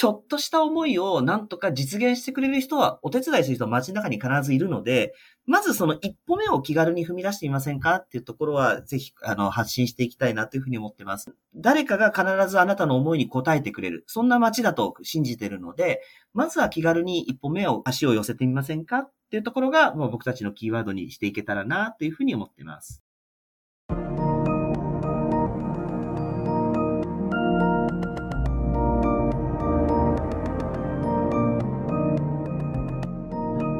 ちょっとした思いをなんとか実現してくれる人は、お手伝いする人は街の中に必ずいるので、まずその一歩目を気軽に踏み出してみませんかっていうところは、ぜひ、あの、発信していきたいなというふうに思ってます。誰かが必ずあなたの思いに応えてくれる。そんな街だと信じてるので、まずは気軽に一歩目を、足を寄せてみませんかっていうところが、もう僕たちのキーワードにしていけたらなというふうに思っています。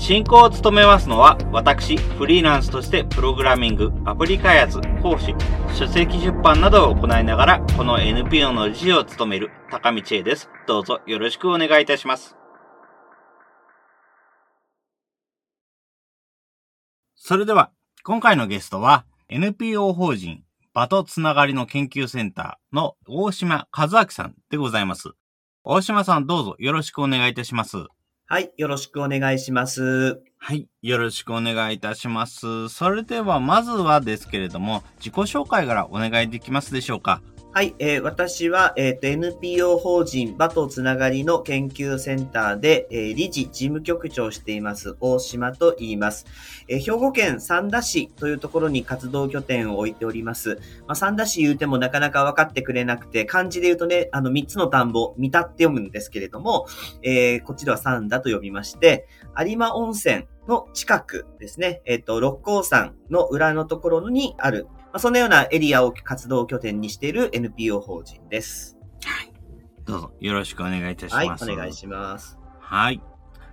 進行を務めますのは、私、フリーランスとしてプログラミング、アプリ開発、講師、書籍出版などを行いながら、この NPO の理事を務める高道恵です。どうぞよろしくお願いいたします。それでは、今回のゲストは、NPO 法人、場とつながりの研究センターの大島和明さんでございます。大島さんどうぞよろしくお願いいたします。はい、よろしくお願いします。はい、よろしくお願いいたします。それでは、まずはですけれども、自己紹介からお願いできますでしょうか？はい、えー、私は、えっ、ー、と、NPO 法人バトつながりの研究センターで、えー、理事、事務局長をしています、大島と言います。えー、兵庫県三田市というところに活動拠点を置いております。まあ、三田市言うてもなかなか分かってくれなくて、漢字で言うとね、あの、三つの田んぼ、三田って読むんですけれども、えー、こっちでは三田と呼びまして、有馬温泉の近くですね、えっ、ー、と、六甲山の裏のところにあるまあ、そのようなエリアを活動拠点にしている NPO 法人です。はい。どうぞよろしくお願いいたします。はい、お願いします。はい。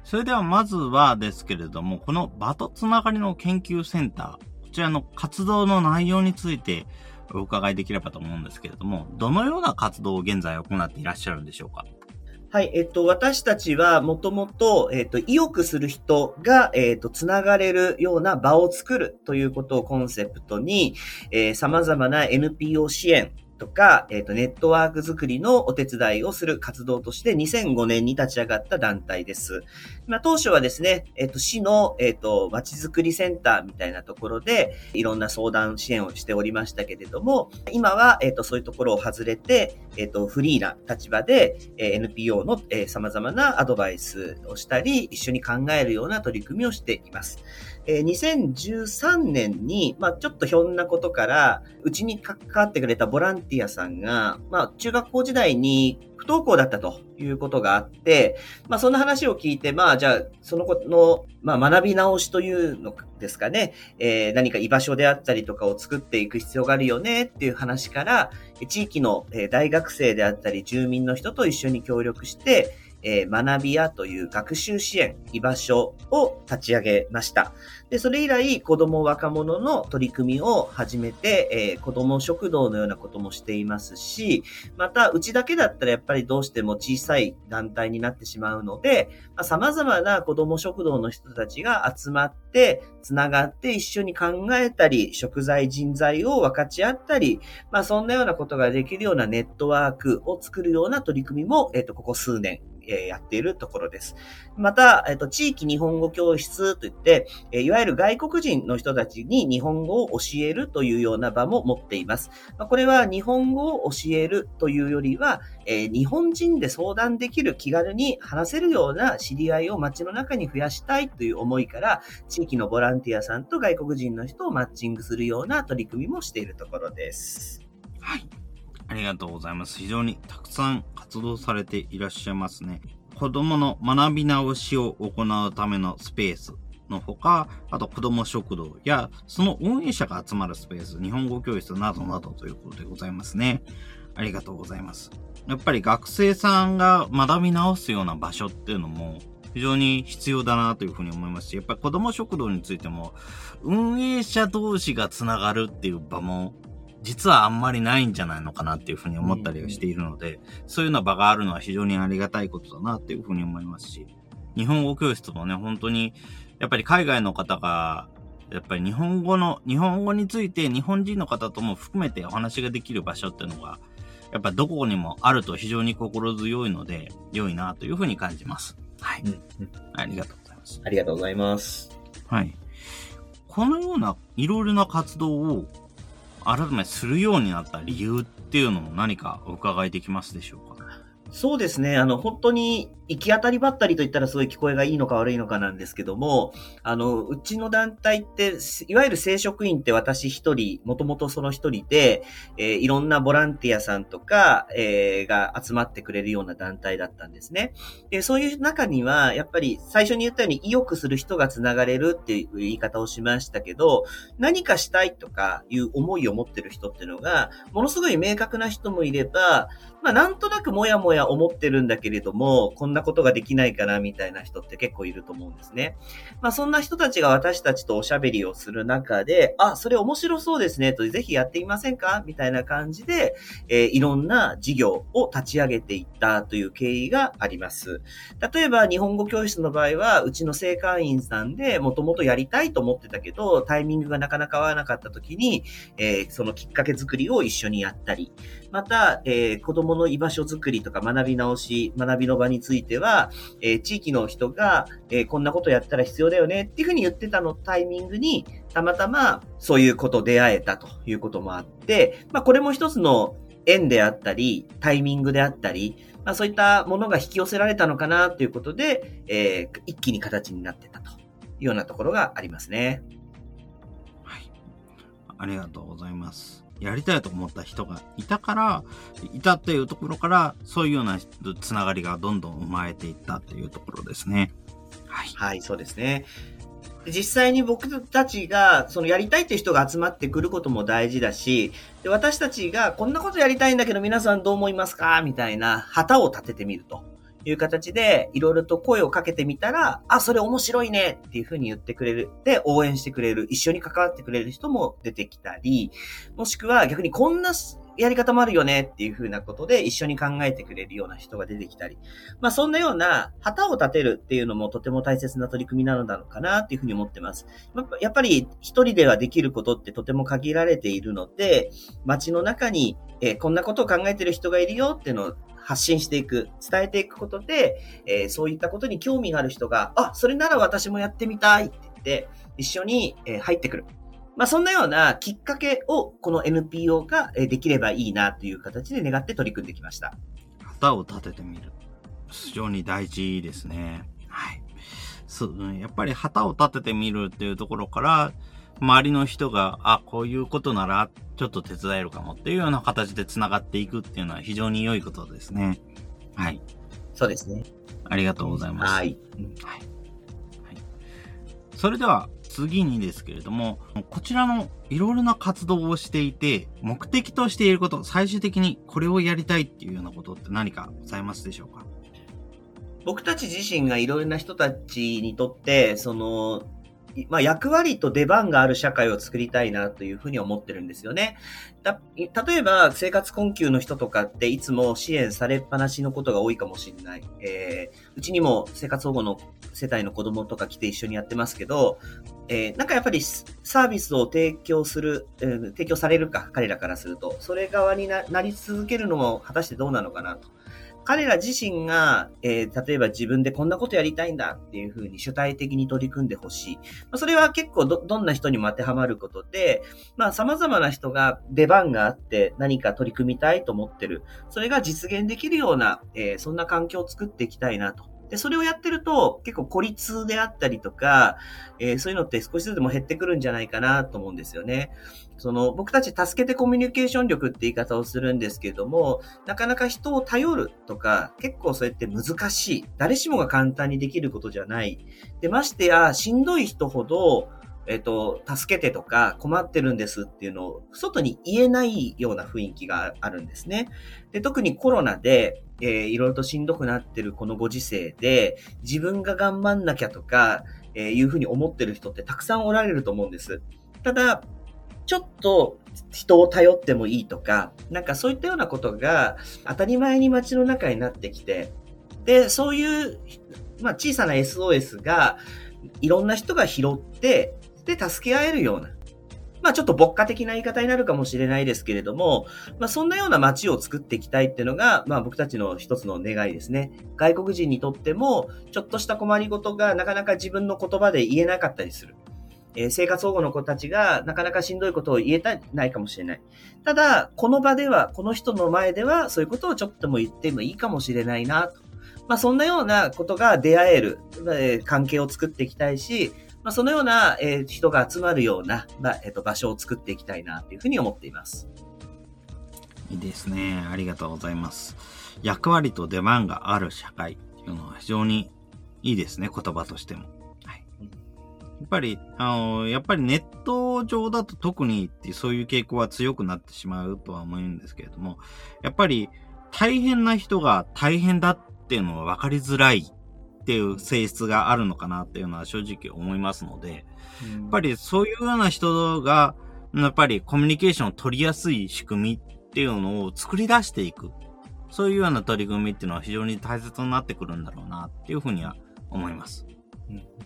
それではまずはですけれども、この場とつながりの研究センター、こちらの活動の内容についてお伺いできればと思うんですけれども、どのような活動を現在行っていらっしゃるんでしょうか？はい、えっと、私たちはもともと、えっと、意欲する人が、えっと、つながれるような場を作るということをコンセプトに、えー、様々な NPO 支援、とか、えっ、と、ネットワーク作りのお手伝いをする活動として2005年に立ち上がった団体です。まあ、当初はですね、えっ、と、市の、えっ、ー、と、街づくりセンターみたいなところで、いろんな相談支援をしておりましたけれども、今は、えっ、と、そういうところを外れて、えっ、と、フリーな立場で、え NPO の、え様々なアドバイスをしたり、一緒に考えるような取り組みをしています。えー、2013年に、まあ、ちょっとひょんなことから、うちに関わってくれたボランティアさんが、まあ、中学校時代に不登校だったということがあって、まあ、そんな話を聞いて、まあ、じゃあ、その子の、まあ、学び直しというのですかね、えー、何か居場所であったりとかを作っていく必要があるよねっていう話から、地域の大学生であったり住民の人と一緒に協力して、えー、学び屋という学習支援、居場所を立ち上げました。で、それ以来、子供若者の取り組みを始めて、えー、子供食堂のようなこともしていますし、また、うちだけだったらやっぱりどうしても小さい団体になってしまうので、まあ、様々な子供食堂の人たちが集まって、つながって一緒に考えたり、食材人材を分かち合ったり、まあそんなようなことができるようなネットワークを作るような取り組みも、えっ、ー、と、ここ数年えやっているところです。また、えっと、地域日本語教室といって、えいわゆる外国人の人たちに日本語を教えるというような場も持っています。まこれは日本語を教えるというよりは、え日本人で相談できる気軽に話せるような知り合いを街の中に増やしたいという思いから、地域のボランティアさんと外国人の人をマッチングするような取り組みもしているところです。はい。ありがとうございます。非常にたくさん活動されていらっしゃいますね。子供の学び直しを行うためのスペースのほか、あと子供食堂や、その運営者が集まるスペース、日本語教室などなどということでございますね。ありがとうございます。やっぱり学生さんが学び直すような場所っていうのも非常に必要だなというふうに思いますし、やっぱり子供食堂についても運営者同士がつながるっていう場も実はあんまりないんじゃないのかなっていうふうに思ったりはしているので、そういうような場があるのは非常にありがたいことだなっていうふうに思いますし、日本語教室もね、本当に、やっぱり海外の方が、やっぱり日本語の、日本語について日本人の方とも含めてお話ができる場所っていうのが、やっぱどこにもあると非常に心強いので、良いなというふうに感じます。はい。うんうんありがとうございます。ありがとうございます。はい。このようないろいろな活動を改めするようになった理由っていうのも何かお伺いできますでしょうか？そうですね。あの、本当に行き当たりばったりと言ったらすごいう聞こえがいいのか悪いのかなんですけども、あの、うちの団体って、いわゆる正職員って私一人、もともとその一人で、えーいろんなボランティアさんとか、えーが集まってくれるような団体だったんですね。で、そういう中には、やっぱり最初に言ったように意欲する人がつながれるっていう言い方をしましたけど、何かしたいとかいう思いを持ってる人っていうのが、ものすごい明確な人もいれば、まあなんとなくもやもや思ってるんだけれども、こんななことができないかなみたいな人って結構いると思うんですね。まあそんな人たちが私たちとおしゃべりをする中で、あ、それ面白そうですねと、ぜひやってみませんか？みたいな感じで、えーいろんな事業を立ち上げていったという経緯があります。例えば日本語教室の場合は、うちの正会員さんでもともとやりたいと思ってたけど、タイミングがなかなか合わなかった時に、えーそのきっかけ作りを一緒にやったり、また、えー子供の居場所づくりとか学び直し、学びの場については、えー地域の人が、えーこんなことやったら必要だよねっていうふうに言ってたのタイミングに、たまたまそういうこと出会えたということもあって、まあこれも一つの縁であったり、タイミングであったり、まあそういったものが引き寄せられたのかなということで、えー一気に形になってたというようなところがありますね。はい。ありがとうございます。やりたいと思った人がいたから、いたっていうところから、そういうようなつながりがどんどん生まれていったっていうところですね。はい。はい、そうですね。実際に僕たちが、そのやりたいっていう人が集まってくることも大事だし、で私たちがこんなことやりたいんだけど皆さんどう思いますか？みたいな旗を立ててみるという形で、いろいろと声をかけてみたら、あ、それ面白いねっていうふうに言ってくれる。で、応援してくれる。一緒に関わってくれる人も出てきたり、もしくは逆にこんなやり方もあるよねっていうふうなことで一緒に考えてくれるような人が出てきたり、まあそんなような旗を立てるっていうのもとても大切な取り組みなのだろうかなっていうふうに思ってます。やっぱり一人ではできることってとても限られているので、街の中に、えこんなことを考えてる人がいるよっていうのを発信していく、伝えていくことで、えーそういったことに興味がある人が、あ、それなら私もやってみたいって言って、一緒にえ入ってくる。まあそんなようなきっかけをこの NPO ができればいいなという形で願って取り組んできました。旗を立ててみる。非常に大事ですね。はい。そう、やっぱり旗を立ててみるっていうところから、周りの人が、あ、こういうことなら、ちょっと手伝えるかもっていうような形で繋がっていくっていうのは非常に良いことですね。はい。そうですね。ありがとうございます。はい。はい。はい。それでは次にですけれども、こちらのいろいろな活動をしていて、目的としていること、最終的にこれをやりたいっていうようなことって何かございますでしょうか？僕たち自身がいろいろな人たちにとって、その、いまあ、役割と出番がある社会を作りたいなというふうに思ってるんですよね。だ例えば、生活困窮の人とかっていつも支援されっぱなしのことが多いかもしれない。えーうちにも生活保護の世帯の子供とか来て一緒にやってますけど、えーなんかやっぱりサービスを提供する、えー提供されるか、彼らからすると、それ側にななり続けるのも果たしてどうなのかなと。彼ら自身が、えー例えば自分でこんなことやりたいんだっていうふうに主体的に取り組んでほしい。まあ、それは結構ど、どんな人にも当てはまることで、まあ様々な人が出番があって何か取り組みたいと思ってる。それが実現できるような、えーそんな環境を作っていきたいなと。で、それをやってると結構孤立であったりとか、えーそういうのって少しずつでも減ってくるんじゃないかなと思うんですよね。その、僕たち助けてコミュニケーション力って言い方をするんですけれども、なかなか人を頼るとか、結構そうやって難しい。誰しもが簡単にできることじゃない。で、ましてや、しんどい人ほど、えっと、助けてとか困ってるんですっていうのを外に言えないような雰囲気があるんですね。で、特にコロナで、えーいろいろとしんどくなってるこのご時世で、自分が頑張んなきゃとか、えーいうふうに思ってる人ってたくさんおられると思うんです。ただ、ちょっと人を頼ってもいいとか、なんかそういったようなことが当たり前に街の中になってきて、で、そういう、まあ小さな SOS がいろんな人が拾って、で、助け合えるような。まあちょっと牧歌的な言い方になるかもしれないですけれども、まあそんなような街を作っていきたいっていうのが、まあ僕たちの一つの願いですね。外国人にとっても、ちょっとした困りごとがなかなか自分の言葉で言えなかったりする。え生活保護の子たちがなかなかしんどいことを言えたないかもしれない。ただ、この場では、この人の前では、そういうことをちょっとも言ってもいいかもしれないな、と。まあ、そんなようなことが出会える、え関係を作っていきたいし、まあ、そのような、え人が集まるような、ま、えっ、と、場所を作っていきたいな、というふうに思っています。いいですね。ありがとうございます。役割と出番がある社会っていうのは非常にいいですね、言葉としても。やっぱり、あの、やっぱりネット上だと特にってそういう傾向は強くなってしまうとは思うんですけれども、やっぱり大変な人が大変だっていうのは分かりづらいっていう性質があるのかなっていうのは正直思いますので、やっぱりそういうような人が、やっぱりコミュニケーションを取りやすい仕組みっていうのを作り出していく。そういうような取り組みっていうのは非常に大切になってくるんだろうなっていうふうには思います。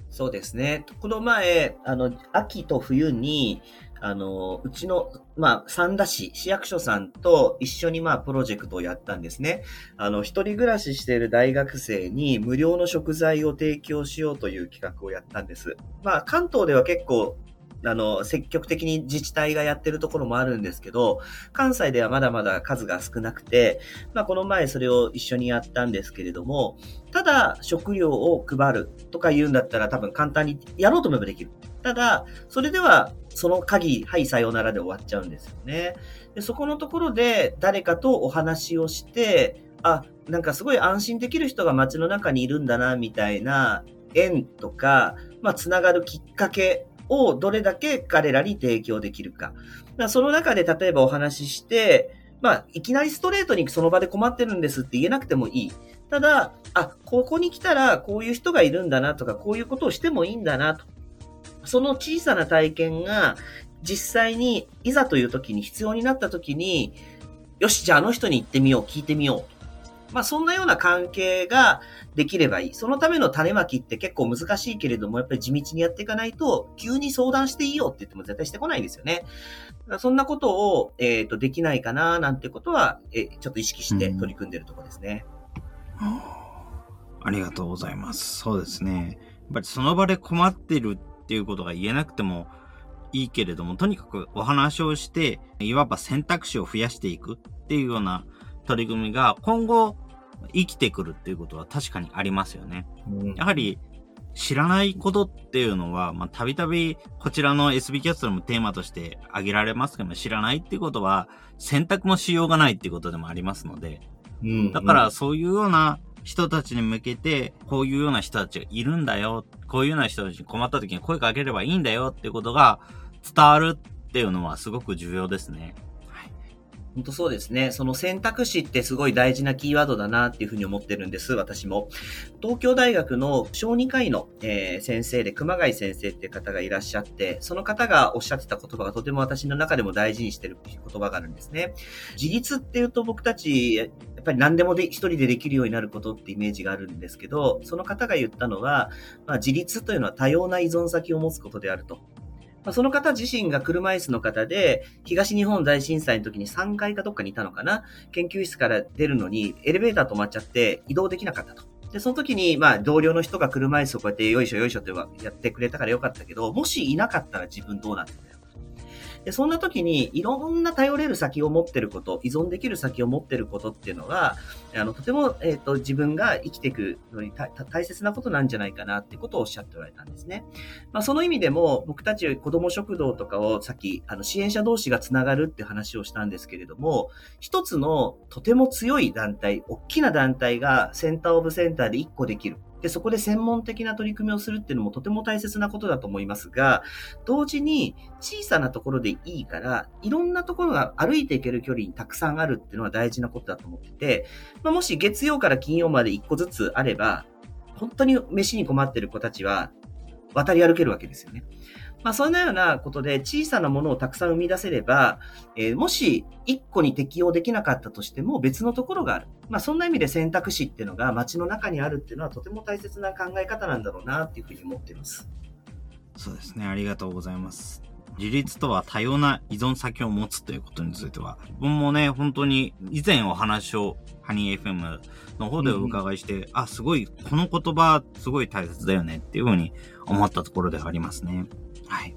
そうですね。この前、あの、秋と冬に、あの、うちの、まあ、三田市、市役所さんと一緒にまあ、プロジェクトをやったんですね。あの、一人暮らししている大学生に無料の食材を提供しようという企画をやったんです。まあ、関東では結構、あの、積極的に自治体がやってるところもあるんですけど、関西ではまだまだ数が少なくて、まあ、この前それを一緒にやったんですけれども、ただ食料を配るとか言うんだったら多分簡単にやろうと思えばできる。ただ、それではその限り、はい、さようならで終わっちゃうんですよね。でそこのところで誰かとお話をして、あ、なんかすごい安心できる人が街の中にいるんだな、みたいな縁とか、まあ、つながるきっかけをどれだけ彼らに提供できるか。かその中で例えばお話しして、まあ、いきなりストレートにその場で困ってるんですって言えなくてもいい。ただ、あ、ここに来たらこういう人がいるんだなとか、こういうことをしてもいいんだなと。その小さな体験が実際にいざという時に必要になった時に、よし、じゃああの人に行ってみよう、聞いてみよう。まあそんなような関係ができればいい。そのための種まきって結構難しいけれども、やっぱり地道にやっていかないと、急に相談していいよって言っても絶対してこないですよね。そんなことを、えっ、ー、と、できないかな、なんてことは、えちょっと意識して取り組んでるところですね、うん。ありがとうございます。そうですね。やっぱりその場で困ってるっていうことが言えなくてもいいけれども、とにかくお話をして、いわば選択肢を増やしていくっていうような取り組みが今後生きてくるっていうことは確かにありますよね。うん、やはり知らないことっていうのは、まあ、たびたびこちらの SB キャストでもテーマとして挙げられますけども、知らないっていうことは選択もしようがないっていうことでもありますので、うんうん、だからそういうような人たちに向けて、こういうような人たちがいるんだよ、こういうような人たちに困った時に声かければいいんだよっていうことが伝わるっていうのはすごく重要ですね。本当そうですね。その選択肢ってすごい大事なキーワードだなっていうふうに思ってるんです、私も。東京大学の小児科医の、えー、先生で熊谷先生っていう方がいらっしゃって、その方がおっしゃってた言葉がとても私の中でも大事にしてる言葉があるんですね。自立っていうと僕たち、やっぱり何でもで一人でできるようになることってイメージがあるんですけど、その方が言ったのは、まあ、自立というのは多様な依存先を持つことであると。まその方自身が車椅子の方で、東日本大震災の時に3階かどっかにいたのかな研究室から出るのにエレベーター止まっちゃって移動できなかったと。で、その時に、まあ、同僚の人が車椅子をこうやってよいしょよいしょってやってくれたからよかったけど、もしいなかったら自分どうなってたで、そんな時にいろんな頼れる先を持ってること、依存できる先を持ってることっていうのは、あの、とても、えっ、ー、と、自分が生きていくのに大切なことなんじゃないかなってことをおっしゃっておられたんですね。まあ、その意味でも、僕たち子供食堂とかをさっき、あの、支援者同士がつながるって話をしたんですけれども、一つのとても強い団体、大きな団体がセンターオブセンターで一個できる。で、そこで専門的な取り組みをするっていうのもとても大切なことだと思いますが、同時に小さなところでいいから、いろんなところが歩いていける距離にたくさんあるっていうのは大事なことだと思ってて、まあ、もし月曜から金曜まで1個ずつあれば、本当に飯に困ってる子たちは渡り歩けるわけですよね。まあ、そんなようなことで小さなものをたくさん生み出せれば、えー、もし一個に適用できなかったとしても別のところがある。まあ、そんな意味で選択肢っていうのが街の中にあるっていうのはとても大切な考え方なんだろうなっていうふうに思っています。そうですね。ありがとうございます。自立とは多様な依存先を持つということについては、自分もね、本当に以前お話をハニー FM の方でお伺いして、うん、あ、すごい、この言葉すごい大切だよねっていうふうに思ったところではありますね。はい。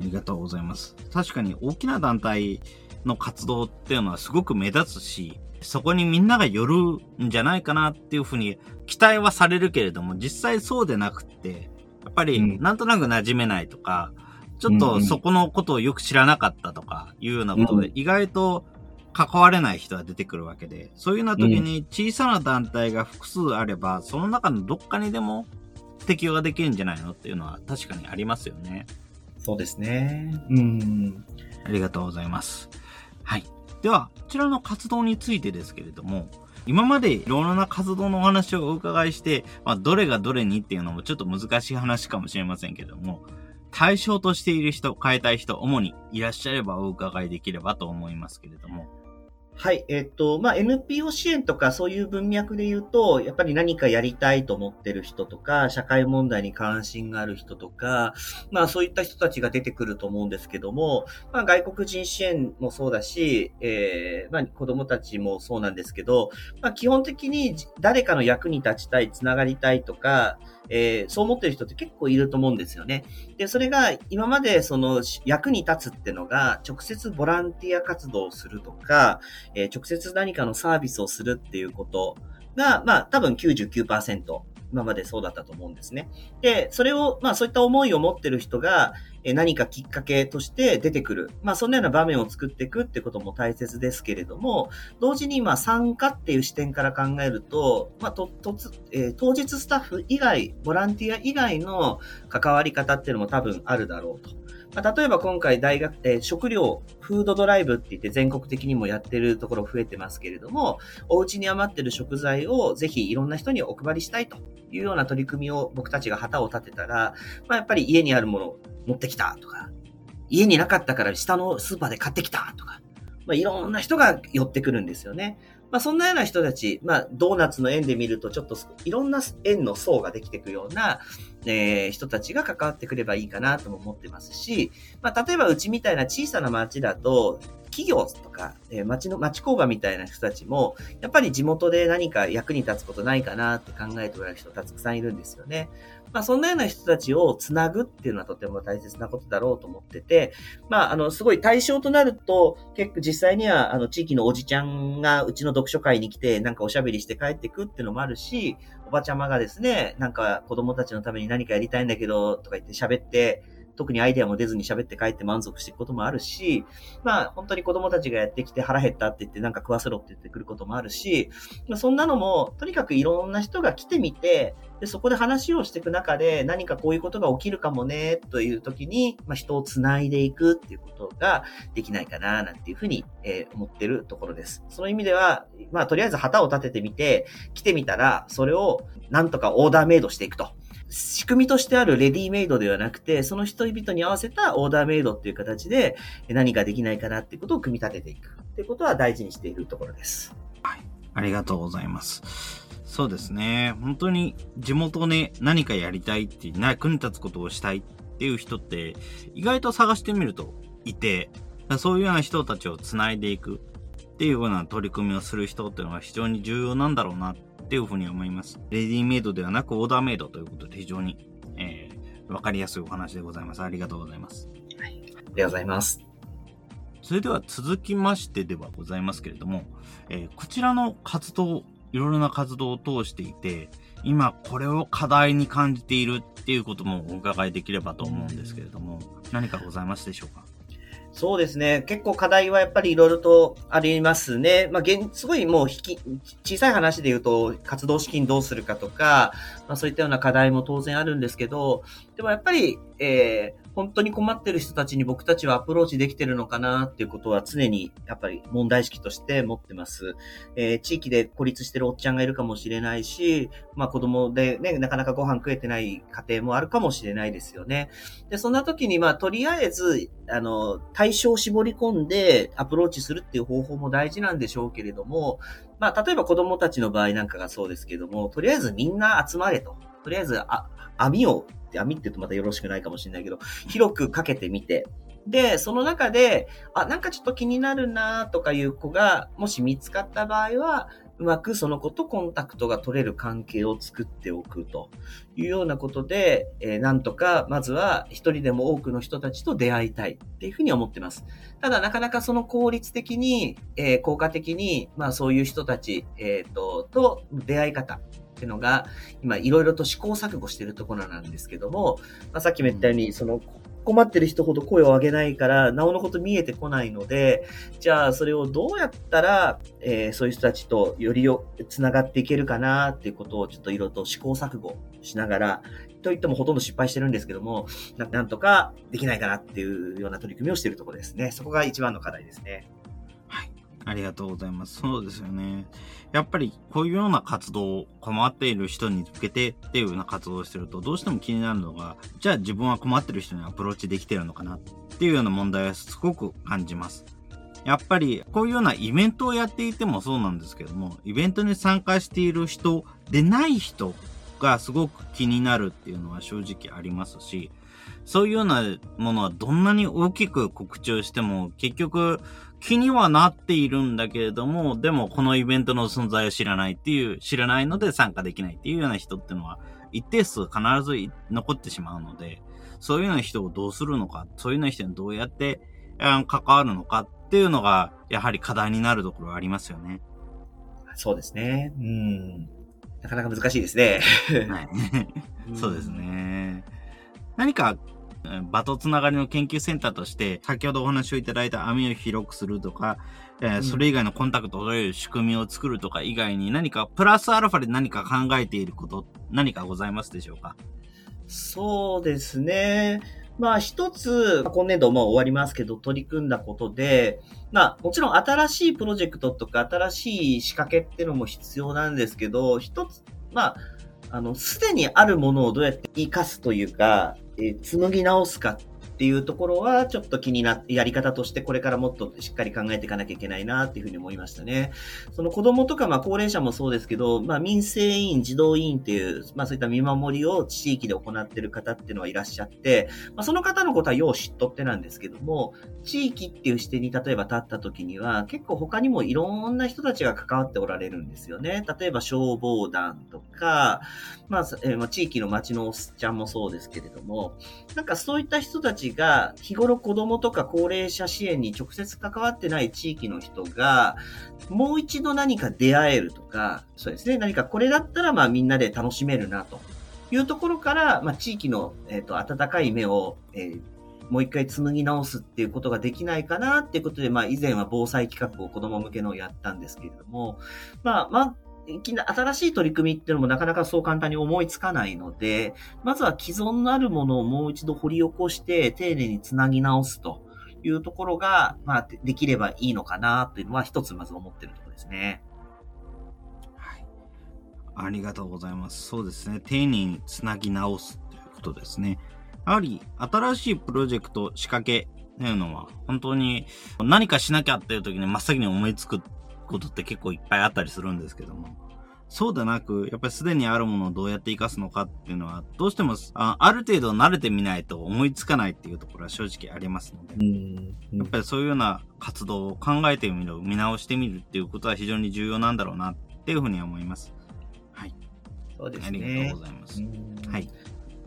ありがとうございます。確かに大きな団体の活動っていうのはすごく目立つし、そこにみんなが寄るんじゃないかなっていうふうに期待はされるけれども、実際そうでなくって、やっぱりなんとなく馴染めないとか、ちょっとそこのことをよく知らなかったとかいうようなことで、意外と関われない人が出てくるわけで、そういうような時に小さな団体が複数あれば、その中のどっかにでも適用ができるんじゃないのっていうのは確かにありますよね。そうですね。うん。ありがとうございます。はい。では、こちらの活動についてですけれども、今までいろいろな活動のお話をお伺いして、まあ、どれがどれにっていうのもちょっと難しい話かもしれませんけども、対象としている人、変えたい人、主にいらっしゃればお伺いできればと思いますけれども。はい。えっと、まあ、NPO 支援とかそういう文脈で言うと、やっぱり何かやりたいと思ってる人とか、社会問題に関心がある人とか、まあ、そういった人たちが出てくると思うんですけども、まあ、外国人支援もそうだし、えー、まあ、子供たちもそうなんですけど、まあ、基本的に誰かの役に立ちたい、つながりたいとか、えー、そう思ってる人って結構いると思うんですよね。で、それが今までその役に立つってのが直接ボランティア活動をするとか、えー、直接何かのサービスをするっていうことが、まあ多分99%今までそうだったと思うんですね。で、それを、まあそういった思いを持ってる人が、え何かきっかけとして出てくる。まあ、そんなような場面を作っていくってことも大切ですけれども、同時に、まあ、参加っていう視点から考えると、まあ、と、とつ、えー、当日スタッフ以外、ボランティア以外の関わり方っていうのも多分あるだろうと。まあ、例えば今回大学、えー、食料、フードドライブって言って全国的にもやってるところ増えてますけれども、お家に余ってる食材をぜひいろんな人にお配りしたいというような取り組みを僕たちが旗を立てたら、まあ、やっぱり家にあるものを持ってきたとか、家になかったから下のスーパーで買ってきたとか、まあ、いろんな人が寄ってくるんですよね。まあ、そんなような人たち、まあ、ドーナツの円で見ると、ちょっといろんな円の層ができていくような、えー、人たちが関わってくればいいかなとも思ってますし、まあ、例えばうちみたいな小さな町だと、企業とか、えー、町の、町工場みたいな人たちも、やっぱり地元で何か役に立つことないかなって考えておられる人たくさんいるんですよね。まあ、そんなような人たちをつなぐっていうのはとても大切なことだろうと思ってて、まあ、あの、すごい対象となると、結構実際には、あの、地域のおじちゃんがうちの読書会に来て、なんかおしゃべりして帰ってくっていうのもあるし、おばちゃまがですね、なんか子供たちのために何かやりたいんだけど、とか言って喋って、特にアイデアも出ずに喋って帰って満足していくこともあるし、まあ本当に子供たちがやってきて腹減ったって言ってなんか食わせろって言ってくることもあるし、まあ、そんなのもとにかくいろんな人が来てみて、で、そこで話をしていく中で何かこういうことが起きるかもね、という時に、まあ、人を繋いでいくっていうことができないかな、なんていうふうに、えー、思ってるところです。その意味では、まあ、とりあえず旗を立ててみて、来てみたら、それをなんとかオーダーメイドしていくと。仕組みとしてあるレディメイドではなくて、その人々に合わせたオーダーメイドっていう形で何かできないかなっていうことを組み立てていくっていうことは大事にしているところです。はい。ありがとうございます。そうですね。本当に地元で何かやりたいって、役に立つことをしたいっていう人って意外と探してみるといて、そういうような人たちを繋いでいくっていうような取り組みをする人っていうのは非常に重要なんだろうなっていうふうに思います。レディーメイドではなくオーダーメイドということで非常に、えー、わかりやすいお話でございます。ありがとうございます。はい。ありがとうございます。それでは続きましてではございますけれども、えー、こちらの活動、いろいろな活動を通していて、今これを課題に感じているっていうこともお伺いできればと思うんですけれども、何かございますでしょうか？そうですね。結構課題はやっぱりいろいろとありますね。まあ、現、すごいもう引き、小さい話で言うと、活動資金どうするかとか、まあ、そういったような課題も当然あるんですけど、でもやっぱり、えー、本当に困ってる人たちに僕たちはアプローチできてるのかなっていうことは常にやっぱり問題意識として持ってます。えー、地域で孤立してるおっちゃんがいるかもしれないし、まあ子供でね、なかなかご飯食えてない家庭もあるかもしれないですよね。で、そんな時にまあとりあえず、あの、対象を絞り込んでアプローチするっていう方法も大事なんでしょうけれども、まあ例えば子供たちの場合なんかがそうですけども、とりあえずみんな集まれと。とりあえず、あ、網を網って言うとまたよろしくないかもしれないけど、広くかけてみて、で、その中で、あ、なんかちょっと気になるなとかいう子が、もし見つかった場合は、うまくその子とコンタクトが取れる関係を作っておくというようなことで、えー、なんとか、まずは一人でも多くの人たちと出会いたいっていうふうに思ってます。ただ、なかなかその効率的に、えー、効果的に、まあそういう人たち、えっ、ー、と、と出会い方っていうのが、今いろいろと試行錯誤しているところなんですけども、まあ、さっきも言ったように、その困ってる人ほど声を上げないから、なおのこと見えてこないので、じゃあそれをどうやったら、えー、そういう人たちとよりよ、繋がっていけるかなっていうことをちょっといろいろと試行錯誤しながら、といってもほとんど失敗してるんですけども、なんとかできないかなっていうような取り組みをしているところですね。そこが一番の課題ですね。ありがとうございます。そうですよね。やっぱりこういうような活動を、困っている人に向けてっていうような活動をしてると、どうしても気になるのが、じゃあ自分は困ってる人にアプローチできてるのかなっていうような問題はすごく感じます。やっぱりこういうようなイベントをやっていてもそうなんですけども、イベントに参加している人でない人がすごく気になるっていうのは正直ありますし、そういうようなものはどんなに大きく告知をしても結局気にはなっているんだけれども、でもこのイベントの存在を知らないっていう、知らないので参加できないっていうような人っていうのは、一定数必ず残ってしまうので、そういうような人をどうするのか、そういうような人にどうやって関わるのかっていうのが、やはり課題になるところはありますよね。そうですね。うん。なかなか難しいですね。はい。そうですね。何か場とつながりの研究センターとして、先ほどお話をいただいた網を広くするとか、えー、それ以外のコンタクトを取れる仕組みを作るとか以外に何かプラスアルファで何か考えていること、何かございますでしょうか？そうですね。まあ一つ、今年度も終わりますけど、取り組んだことで、まあもちろん新しいプロジェクトとか新しい仕掛けっていうのも必要なんですけど、一つ、まあ、あの、すでにあるものをどうやって活かすというか、え、紡ぎ直すかっっていうところは、ちょっと気になって、やり方としてこれからもっとしっかり考えていかなきゃいけないなっていうふうに思いましたね。その子供とか、まあ高齢者もそうですけど、まあ民生委員、児童委員っていう、まあそういった見守りを地域で行っている方っていうのはいらっしゃって、まあその方のことはよう知っとってなんですけども、地域っていう視点に例えば立った時には、結構他にもいろんな人たちが関わっておられるんですよね。例えば消防団とか、まあ、えー、まあ地域の町のおっちゃんもそうですけれども、なんかそういった人たちが日頃子供とか高齢者支援に直接関わってない地域の人が、もう一度何か出会えるとか、そうですね、何かこれだったらまあみんなで楽しめるなと。いうところから、まあ地域の、えっ、ー、と、温かい目を、えーもう一回紡ぎ直すっていうことができないかなっていうことで、まあ以前は防災企画を子供向けのやったんですけれども、まあ、まあ、新しい取り組みっていうのもなかなかそう簡単に思いつかないので、まずは既存のあるものをもう一度掘り起こして、丁寧につなぎ直すというところが、まあ、できればいいのかなというのは一つまず思ってるところですね。はい。ありがとうございます。そうですね。丁寧につなぎ直すということですね。やはり、新しいプロジェクト、仕掛けっていうのは、本当に何かしなきゃっていう時に真っ先に思いつくことって結構いっぱいあったりするんですけども、そうでなく、やっぱりすでにあるものをどうやって活かすのかっていうのは、どうしてもあある程度慣れてみないと思いつかないっていうところは正直ありますので、やっぱりそういうような活動を考えてみる、見直してみるっていうことは非常に重要なんだろうなっていうふうに思います。はい。そうですね。ありがとうございます。はい。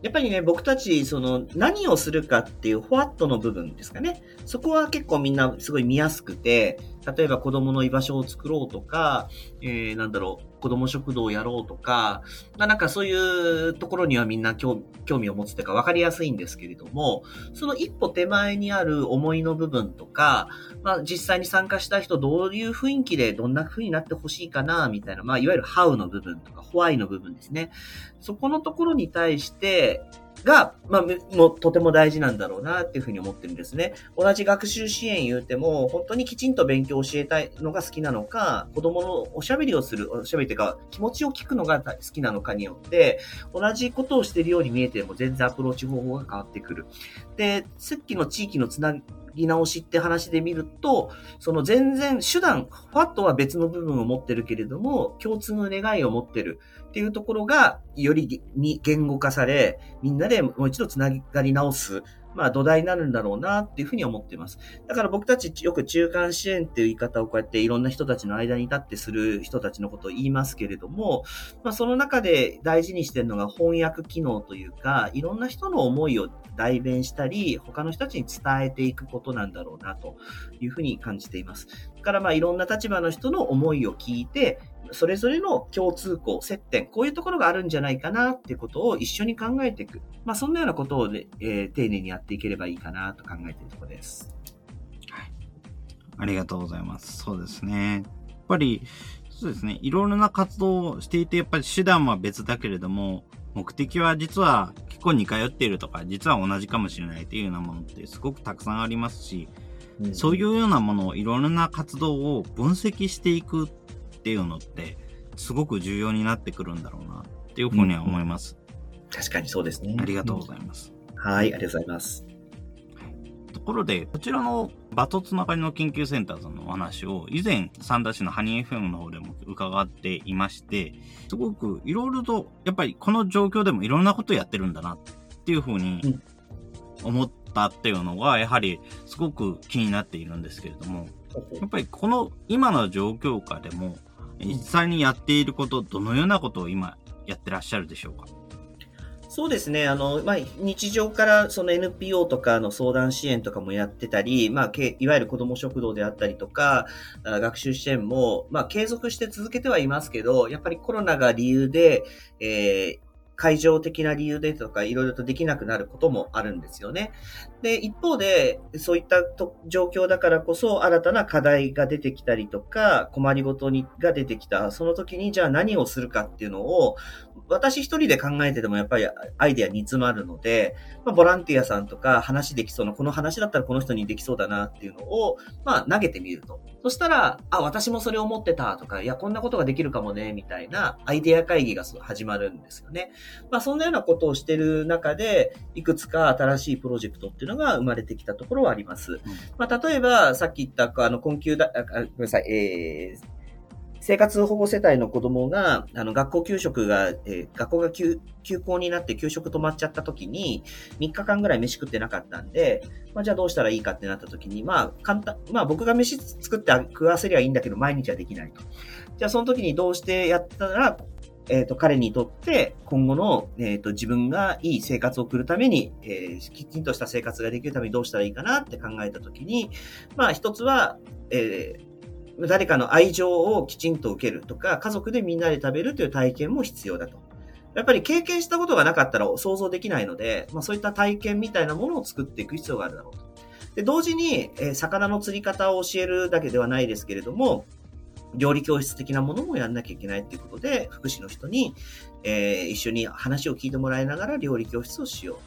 やっぱりね、僕たち、その、何をするかっていう、フォワットの部分ですかね。そこは結構みんなすごい見やすくて、例えば子供の居場所を作ろうとか、えー、なんだろう、子供食堂をやろうとか、まあ、なんかそういうところにはみんな興味を持つというか分かりやすいんですけれども、その一歩手前にある思いの部分とか、まあ、実際に参加した人どういう雰囲気でどんな風になってほしいかな、みたいな、まあ、いわゆるハウの部分とか、ホワイの部分ですね。そこのところに対して、が、まあ、もうとても大事なんだろうなっていうふうに思ってるんですね。同じ学習支援言うても、本当にきちんと勉強を教えたいのが好きなのか、子供のおしゃべりをする、おしゃべりっていうか、気持ちを聞くのが好きなのかによって、同じことをしてるように見えても全然アプローチ方法が変わってくる。で、さっきの地域のつなぎ直しって話で見ると、その全然手段、ファットは別の部分を持ってるけれども、共通の願いを持ってるっていうところが、よりに言語化され、みんなでもう一度つながり直すまあ土台になるんだろうなっていうふうに思っています。だから僕たちよく中間支援っていう言い方をこうやっていろんな人たちの間に立ってする人たちのことを言いますけれども、まあその中で大事にしてるのが翻訳機能というか、いろんな人の思いを代弁したり、他の人たちに伝えていくことなんだろうなというふうに感じています。からまあいろんな立場の人の思いを聞いて、それぞれの共通項、接点、こういうところがあるんじゃないかなっていうことを一緒に考えていく。まあ、そんなようなことをね、えー、丁寧にやっていければいいかなと考えているところです。はい。ありがとうございます。そうですね。やっぱり、そうですね。いろいろな活動をしていて、やっぱり手段は別だけれども、目的は実は結構似通っているとか、実は同じかもしれないというようなものってすごくたくさんありますし、うん、そういうようなものをいろいろな活動を分析していくっていうのって、すごく重要になってくるんだろうなっていうふうには思います。うん、確かにそうですね。ありがとうございます。うん、はい、ありがとうございます。ところで、こちらのバトつながりの研究センターさんのお話を以前、三田市のハニー FM の方でも伺っていまして、すごくいろいろと、やっぱりこの状況でもいろんなことやってるんだなっていうふうに思ったっていうのが、やはりすごく気になっているんですけれども、やっぱりこの今の状況下でも、実際にやっていること、どのようなことを今やってらっしゃるでしょうか？そうですね。あの、まあ、日常からその NPO とかの相談支援とかもやってたり、まあ、いわゆる子ども食堂であったりとか、学習支援も、まあ、継続して続けてはいますけど、やっぱりコロナが理由で、えー会場的な理由でとか、いろいろとできなくなることもあるんですよね。で、一方で、そういった状況だからこそ、新たな課題が出てきたりとか、困りごとにが出てきた、その時に、じゃあ何をするかっていうのを、私一人で考えててもやっぱりアイデア煮詰まるので、まあ、ボランティアさんとか話できそうな、この話だったらこの人にできそうだなっていうのを、まあ投げてみると。そしたら、あ、私もそれ思ってたとか、いや、こんなことができるかもね、みたいなアイデア会議が始まるんですよね。まあそんなようなことをしてる中で、いくつか新しいプロジェクトっていうのが生まれてきたところはあります。うん、まあ例えば、さっき言った、あの、困窮だ、あごめんなさい、えー、生活保護世帯の子供が、あの、学校給食が、えー、学校が休校になって給食止まっちゃった時に、3日間ぐらい飯食ってなかったんで、まあ、じゃあどうしたらいいかってなった時に、まあ、簡単、まあ、僕が飯作って食わせりゃいいんだけど、毎日はできないと。じゃあ、その時にどうしてやったら、えっ、ー、と、彼にとって今後の、えっ、ー、と、自分がいい生活を送るために、えー、きちんとした生活ができるためにどうしたらいいかなって考えたときに、まあ、一つは、えー、誰かの愛情をきちんと受けるとか、家族でみんなで食べるという体験も必要だと。やっぱり経験したことがなかったら想像できないので、まあ、そういった体験みたいなものを作っていく必要があるだろうと。で、同時に、えー、魚の釣り方を教えるだけではないですけれども、料理教室的なものもやんなきゃいけないっていうことで、福祉の人に、えー、一緒に話を聞いてもらいながら料理教室をしよ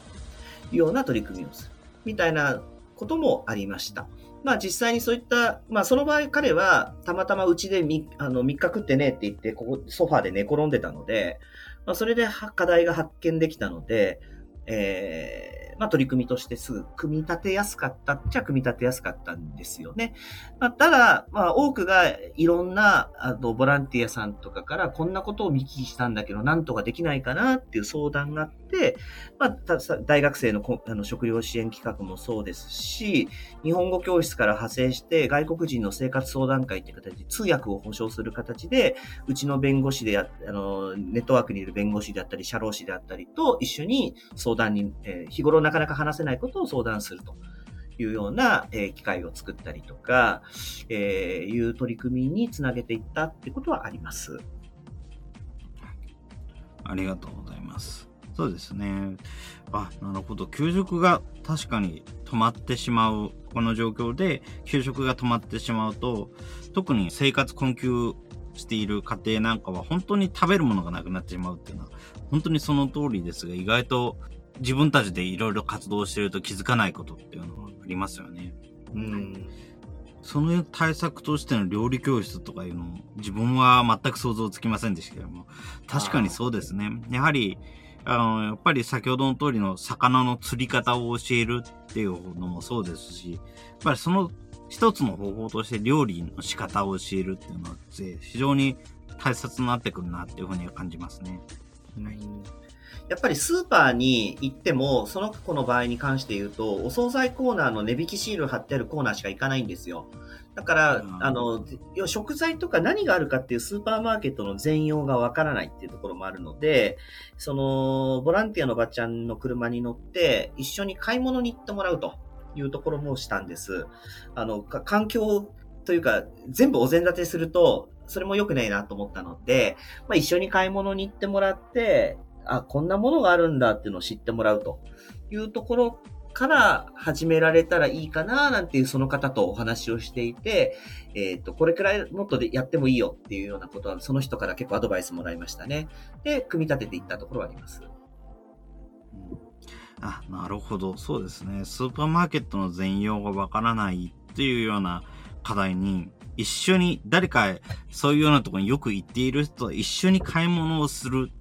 うというような取り組みをする。みたいなこともありました。まあ実際にそういった、まあその場合彼はたまたまうちでみあの3日食ってねって言って、ここソファーで寝転んでたので、まあそれで課題が発見できたので、えーまあ、取り組みとしてすぐ組み立てやすかったっちゃ組み立てやすかったんですよね。まあ、ただ、まあ、多くがいろんな、あの、ボランティアさんとかからこんなことを見聞きしたんだけど、なんとかできないかなっていう相談があって、まあ、大学生のあの食料支援企画もそうですし、日本語教室から派生して外国人の生活相談会っていう形で通訳を保証する形で、うちの弁護士であ、あの、ネットワークにいる弁護士であったり、社労士であったりと一緒に相談に、えー、日頃なかなか話せないことを相談するというような、えー、機会を作ったりとか、えー、いう取り組みにつなげていったってことはあります。ありがとうございます。そうですね。あ、なるほど。給食が確かに止まってしまう、この状況で給食が止まってしまうと、特に生活困窮している家庭なんかは本当に食べるものがなくなってしまうっていうのは、本当にその通りですが、意外と自分たちでいろいろ活動してると気づかないことっていうのはありますよね。うん。その対策としての料理教室とかいうの自分は全く想像つきませんでしたけども、確かにそうですね。やはり、あの、やっぱり先ほどの通りの魚の釣り方を教えるっていうのもそうですし、やっぱりその一つの方法として料理の仕方を教えるっていうのは非常に大切になってくるなっていうふうには感じますね。はいやっぱりスーパーに行っても、その子の場合に関して言うと、お惣菜コーナーの値引きシール貼ってあるコーナーしか行かないんですよ。だから、うんあの、食材とか何があるかっていうスーパーマーケットの全容がわからないっていうところもあるので、その、ボランティアのばちゃんの車に乗って、一緒に買い物に行ってもらうというところもしたんです。あの、か環境というか、全部お膳立てすると、それも良くないなと思ったので、まあ、一緒に買い物に行ってもらって、あ、こんなものがあるんだっていうのを知ってもらうというところから始められたらいいかななんていうその方とお話をしていて、えっ、と、これくらいもっとでやってもいいよっていうようなことは、その人から結構アドバイスもらいましたね。で、組み立てていったところはあります。あ、なるほど。そうですね。スーパーマーケットの全容がわからないっていうような課題に、一緒に、誰かそういうようなところによく行っている人と一緒に買い物をする。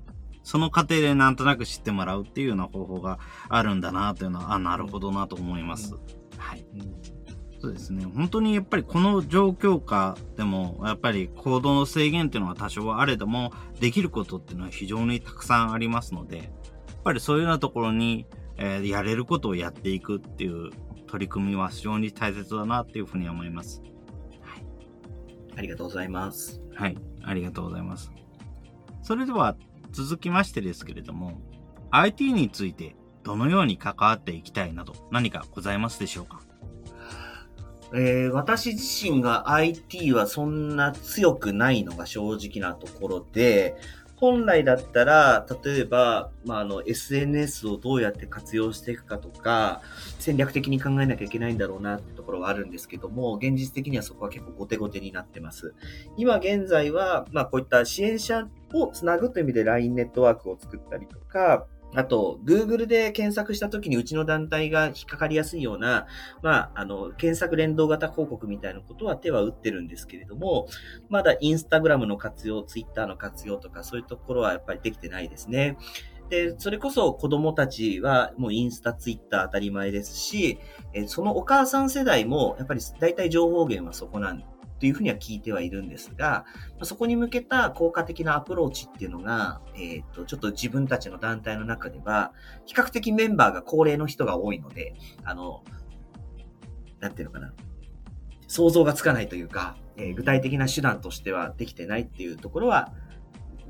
その過程でなんとなく知ってもらうっていうような方法があるんだなというのは、あ、なるほどなと思います。はい。そうですね。本当にやっぱりこの状況下でも、やっぱり行動の制限っていうのは多少あれども、できることっていうのは非常にたくさんありますので、やっぱりそういうようなところに、えーやれることをやっていくっていう取り組みは非常に大切だなっていうふうに思います。ありがとうございます。はい。ありがとうございます。それでは続きましてですけれども、IT についてどのように関わっていきたいなど何かございますでしょうか？えー私自身が IT はそんな強くないのが正直なところで、本来だったら、例えば、まあ、あの、SNS をどうやって活用していくかとか、戦略的に考えなきゃいけないんだろうなってところはあるんですけども、現実的にはそこは結構後手後手になってます。今現在は、まあ、こういった支援者をつなぐという意味で LINE ネットワークを作ったりとか、あと、Google で検索した時にうちの団体が引っかかりやすいような、まあ、あの、検索連動型広告みたいなことは手は打ってるんですけれども、まだインスタグラムの活用、ツイッターの活用とか、そういうところはやっぱりできてないですね。で、それこそ子供たちはもうインスタ、ツイッター当たり前ですし、えそのお母さん世代もやっぱり大体情報源はそこなんというふうには聞いてはいるんですが、そこに向けた効果的なアプローチっていうのが、えっ、と、ちょっと自分たちの団体の中では、比較的メンバーが高齢の人が多いので、あの、なんていうのかな。想像がつかないというか、えー具体的な手段としてはできてないっていうところは、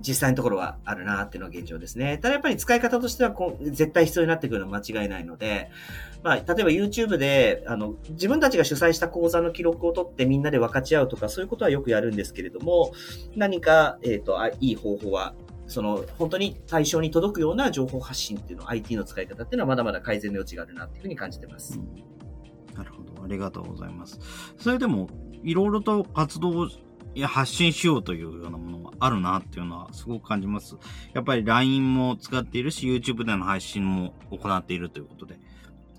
実際のところはあるなっていうのが現状ですね。ただやっぱり使い方としてはこう絶対必要になってくるのは間違いないので、まあ、例えば YouTube で、あの、自分たちが主催した講座の記録を取ってみんなで分かち合うとか、そういうことはよくやるんですけれども、何か、えっ、と、あいい方法は、その、本当に対象に届くような情報発信っていうの、IT の使い方っていうのはまだまだ改善の余地があるなっていうふうに感じてます。なるほど。ありがとうございます。それでも、いろいろと活動や発信しようというようなものがあるなっていうのはすごく感じます。やっぱり LINE も使っているし、YouTube での配信も行っているということで、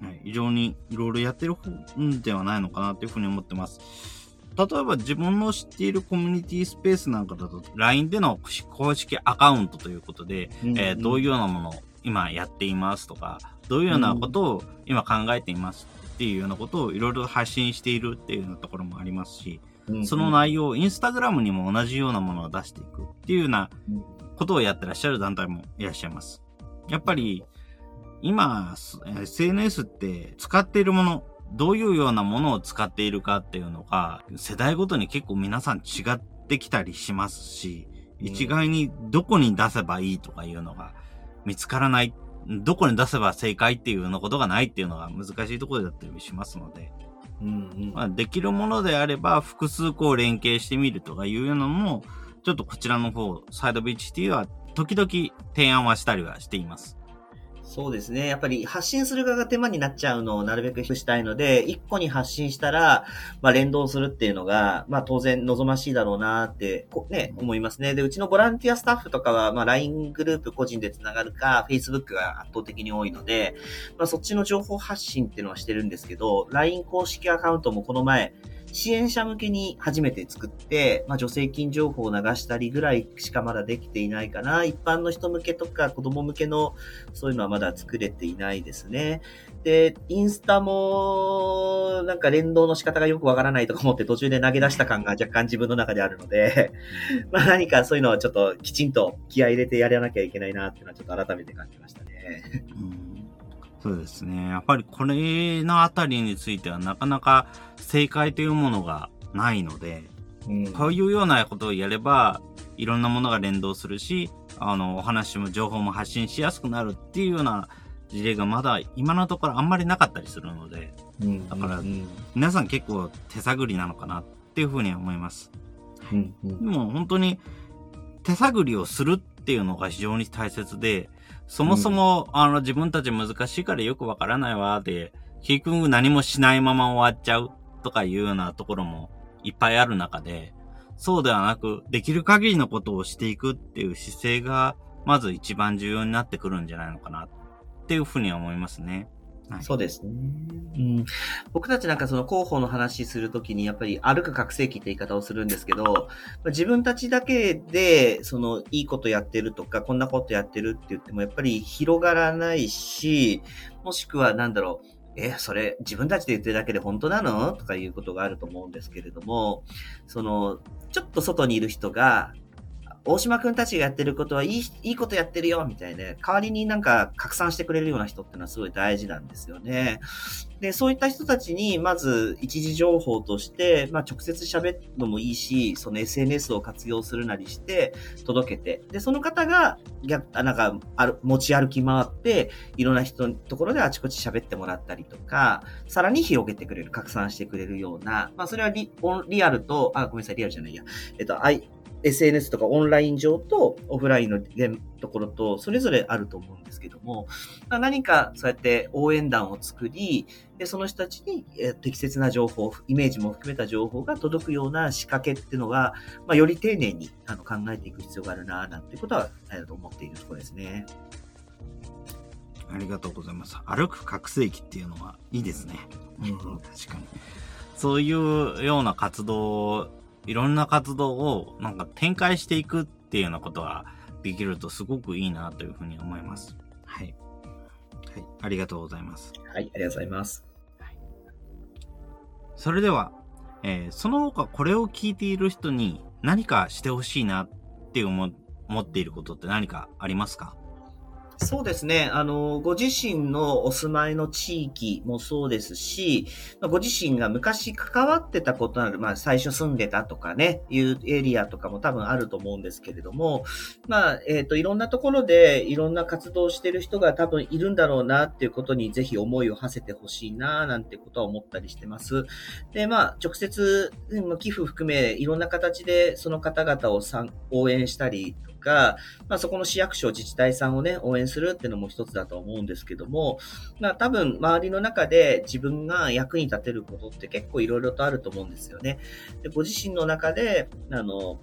はい、非常にいろいろやってる方ではないのかなというふうに思ってます。例えば自分の知っているコミュニティスペースなんかだと、LINE での公式アカウントということで、えーどういうようなものを今やっていますとか、どういうようなことを今考えていますっていうようなことをいろいろ発信しているっていうようなところもありますし、うんその内容をインスタグラムにも同じようなものを出していくっていうようなうん。ことをやってらっしゃる団体もいらっしゃいます。やっぱり今、す SNS って使っているもの、どういうようなものを使っているかっていうのが、世代ごとに結構皆さん違ってきたりしますし、うん。一概にどこに出せばいいとかいうのが見つからない、どこに出せば正解っていうようなことがないっていうのが難しいところだったりしますので、うんうんまあ、できるものであれば複数個連携してみるとかいうのも、ちょっとこちらの方、サイドビーチ T は時々提案はしたりはしています。そうですね。やっぱり発信する側が手間になっちゃうのをなるべくしたいので、一個に発信したら、まあ連動するっていうのが、まあ当然望ましいだろうなって、ね、思いますね。で、うちのボランティアスタッフとかは、まあ LINE グループ個人でつながるか、Facebook が圧倒的に多いので、まあそっちの情報発信っていうのはしてるんですけど、LINE 公式アカウントもこの前、支援者向けに初めて作って、まあ、助成金情報を流したりぐらいしかまだできていないかな。一般の人向けとか子供向けのそういうのはまだ作れていないですね。で、インスタも、なんか連動の仕方がよくわからないとか思って途中で投げ出した感が若干自分の中であるので、まあ何かそういうのはちょっときちんと気合入れてやらなきゃいけないなっていうのはちょっと改めて感じましたね。うんそうですね。やっぱりこれのあたりについてはなかなか正解というものがないので、うん。こういうようなことをやれば、いろんなものが連動するし、あの、お話も情報も発信しやすくなるっていうような事例がまだ今のところあんまりなかったりするので、うん。だからうん。皆さん結構手探りなのかなっていうふうには思います。うん。うん。でも本当に手探りをするっていうのが非常に大切で、そもそも、あの自分たち難しいからよくわからないわで、結局何もしないまま終わっちゃうとかいうようなところもいっぱいある中で、そうではなく、できる限りのことをしていくっていう姿勢が、まず一番重要になってくるんじゃないのかなっていうふうには思いますね。はい。そうですね。うん、僕たちなんかその広報の話するときにやっぱり歩く覚醒器って言い方をするんですけど、自分たちだけでそのいいことやってるとか、こんなことやってるって言ってもやっぱり広がらないし、もしくはなんだろう、え、それ自分たちで言ってるだけで本当なの？とかいうことがあると思うんですけれども、その、ちょっと外にいる人が、大島くんたちがやってることはいい、いいことやってるよ、みたいな。代わりになんか拡散してくれるような人ってのはすごい大事なんですよね。で、そういった人たちに、まず一時情報として、まあ直接喋るのもいいし、その SNS を活用するなりして、届けて。で、その方が、逆、なんか、ある、持ち歩き回って、いろんな人のところであちこち喋ってもらったりとか、さらに広げてくれる、拡散してくれるような、まあそれはリリアルと、あ、ごめんなさい、リアルじゃないや。えっと、SNS とかオンライン上とオフラインの現ところとそれぞれあると思うんですけども、まあ何かそうやって応援団を作り、でその人たちにえー適切な情報、イメージも含めた情報が届くような仕掛けっていうのが、まあ、より丁寧にあの考えていく必要があるな、なんてことは、思っているところですね。ありがとうございます。歩く覚醒器っていうのはいいですね。うん確かに。そういうような活動、いろんな活動をなんか展開していくっていうようなことができるとすごくいいなというふうに思います。はい。はい。ありがとうございます。はい、ありがとうございます。それでは、えーその他これを聞いている人に何かしてほしいなって思思っていることって何かありますか？そうですね。あの、ご自身のお住まいの地域もそうですし、ご自身が昔関わってたことなる、まあ最初住んでたとかね、いうエリアとかも多分あると思うんですけれども、まあ、えっ、と、いろんなところでいろんな活動をしてる人が多分いるんだろうなっていうことにぜひ思いを馳せてほしいな、なんてことは思ったりしてます。で、まあ、直接、寄付含め、いろんな形でその方々をさん応援したりか、まあ、そこの市役所、自治体さんをね、応援するっていうのも一つだと思うんですけども、まあ、多分、周りの中で自分が役に立てることって結構いろいろとあると思うんですよね。で、ご自身の中で、あの、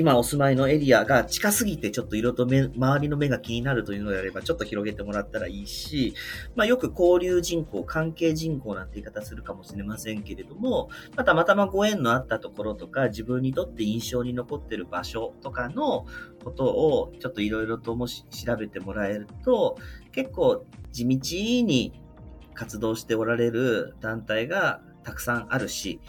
今お住まいのエリアが近すぎてちょっといろいろと目周りの目が気になるというのであればちょっと広げてもらったらいいし、まあよく交流人口、関係人口なんて言い方するかもしれませんけれども、またまたまご縁のあったところとか自分にとって印象に残ってる場所とかのことをちょっといろいろともし調べてもらえると、結構地道に活動しておられる団体がたくさんあるし、